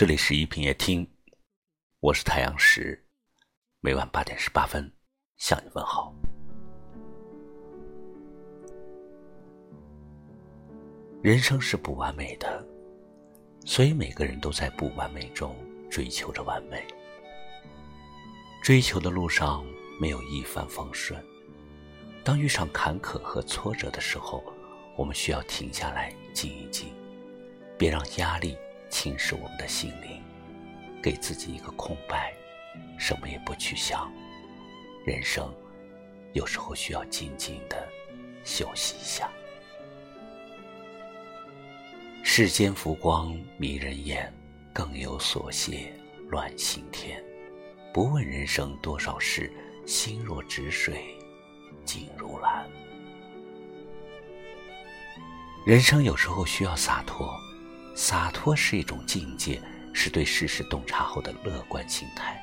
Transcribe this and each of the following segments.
这里是一品夜听，我是太阳石，每晚八点十八分向你问好。人生是不完美的，所以每个人都在不完美中追求着完美。追求的路上没有一帆风顺，当遇上坎坷和挫折的时候，我们需要停下来静一静。别让压力侵蚀我们的心灵，给自己一个空白，什么也不去想。人生有时候需要静静的休息一下。世间浮光迷人眼，更有所谢乱心田。不问人生多少事，心若止水，静如兰。人生有时候需要洒脱。洒脱是一种境界，是对世事洞察后的乐观心态。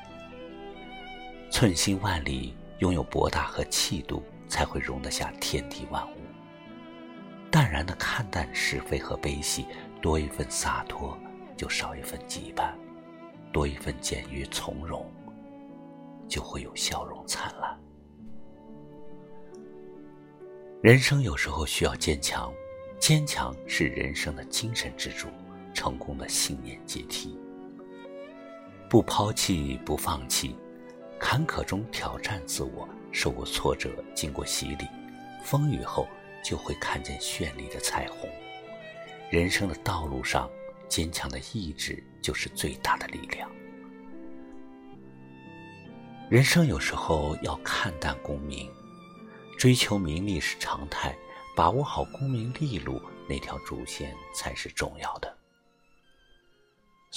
寸心万里，拥有博大和气度，才会容得下天地万物。淡然的看淡是非和悲喜，多一份洒脱，就少一份羁绊；多一份简约从容，就会有笑容灿烂。人生有时候需要坚强，坚强是人生的精神支柱。成功的信念阶梯，不抛弃，不放弃，坎坷中挑战自我，受过挫折，经过洗礼，风雨后就会看见绚丽的彩虹。人生的道路上，坚强的意志就是最大的力量。人生有时候要看淡功名，追求名利是常态，把握好功名利禄那条主线才是重要的。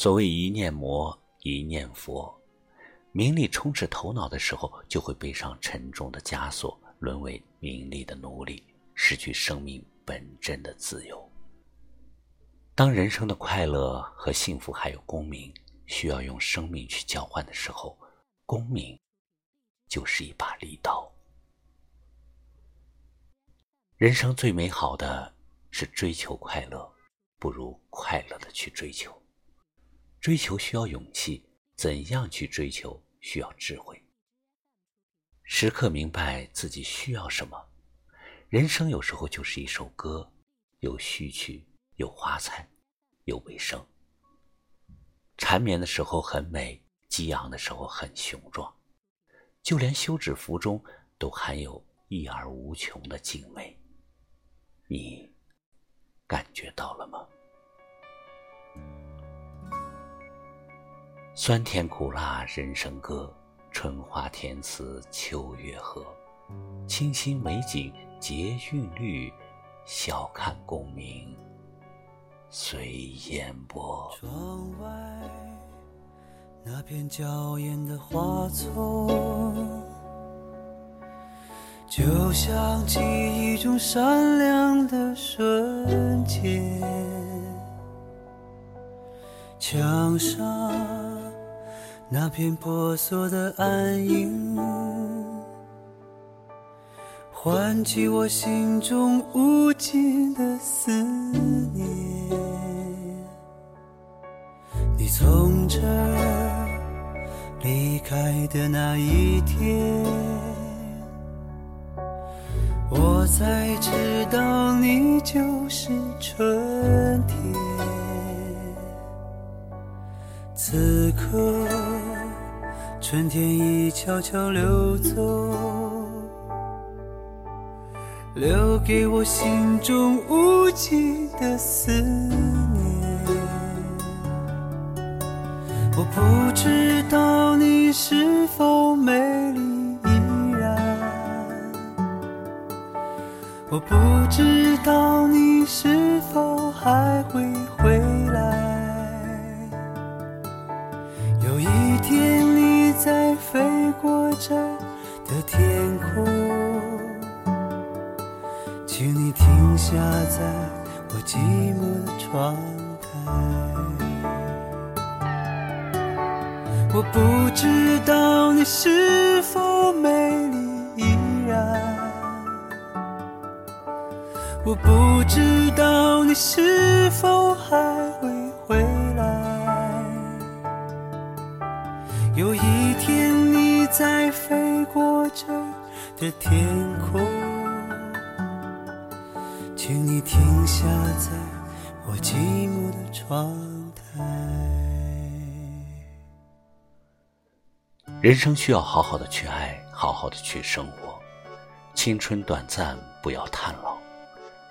所谓一念魔，一念佛。名利充斥头脑的时候，就会背上沉重的枷锁，沦为名利的奴隶，失去生命本真的自由。当人生的快乐和幸福还有功名，需要用生命去交换的时候，功名就是一把利刀。人生最美好的是追求快乐，不如快乐的去追求。追求需要勇气，怎样去追求需要智慧。时刻明白自己需要什么。人生有时候就是一首歌，有序曲，有花彩，有尾声。缠绵的时候很美，激昂的时候很雄壮，就连休止符中都含有一而无穷的静美。你感觉到了吗？酸甜苦辣人生歌，春花甜词秋月和。清新美景结韵律，笑看功名随烟波。窗外那片娇艳的花丛，就像记忆中闪亮的瞬间。墙上。那片婆娑的暗影，唤起我心中无尽的思念。你从这离开的那一天，我才知道你就是春天。此刻。春天已悄悄溜走，留给我心中无尽的思念。我不知道你是否美丽依然，我不知道你是否还会回的天空，请你停下，在我寂寞的窗台。我不知道你是否美丽依然，我不知道你是否还会回来。有一天在飞过这的天空，请你停下在我寂寞的窗台。人生需要好好的去爱，好好的去生活。青春短暂，不要叹老，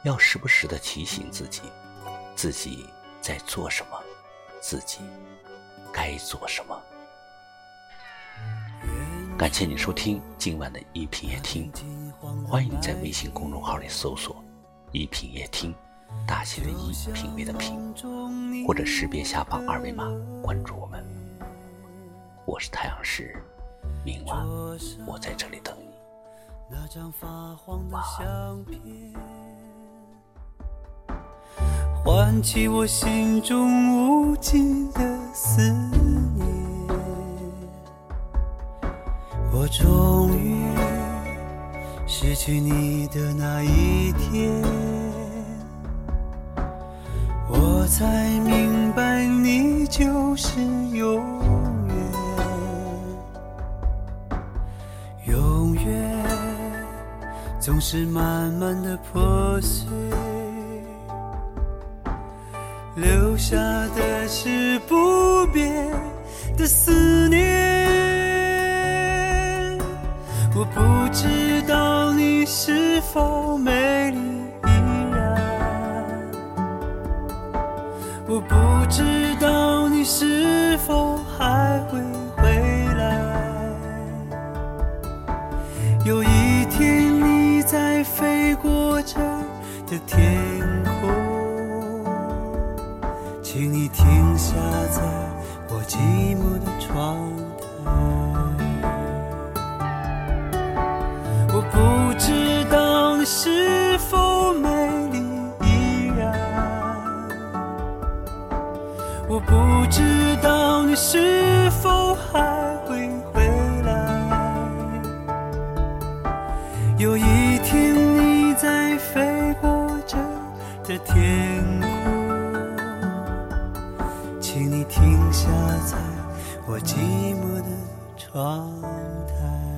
要时不时的提醒自己，自己在做什么，自己该做什么。感谢你收听今晚的一品夜听，欢迎你在微信公众号里搜索“一品夜听”，大写的“一”品味的“品”，或者识别下方二维码关注我们。我是太阳石，明晚我在这里等你。那张发黄的相片，唤起我心中无尽的思念。终于失去你的那一天，我才明白你就是永远，永远总是慢慢的破碎，留下的是不变的思念。我不知道你是否美丽依然，我不知道你是否还会回来。有一天你在飞过这的天空，请你停下我不知道你是否还会回来。有一天你在飞过这的天空，请你停下在我寂寞的窗台。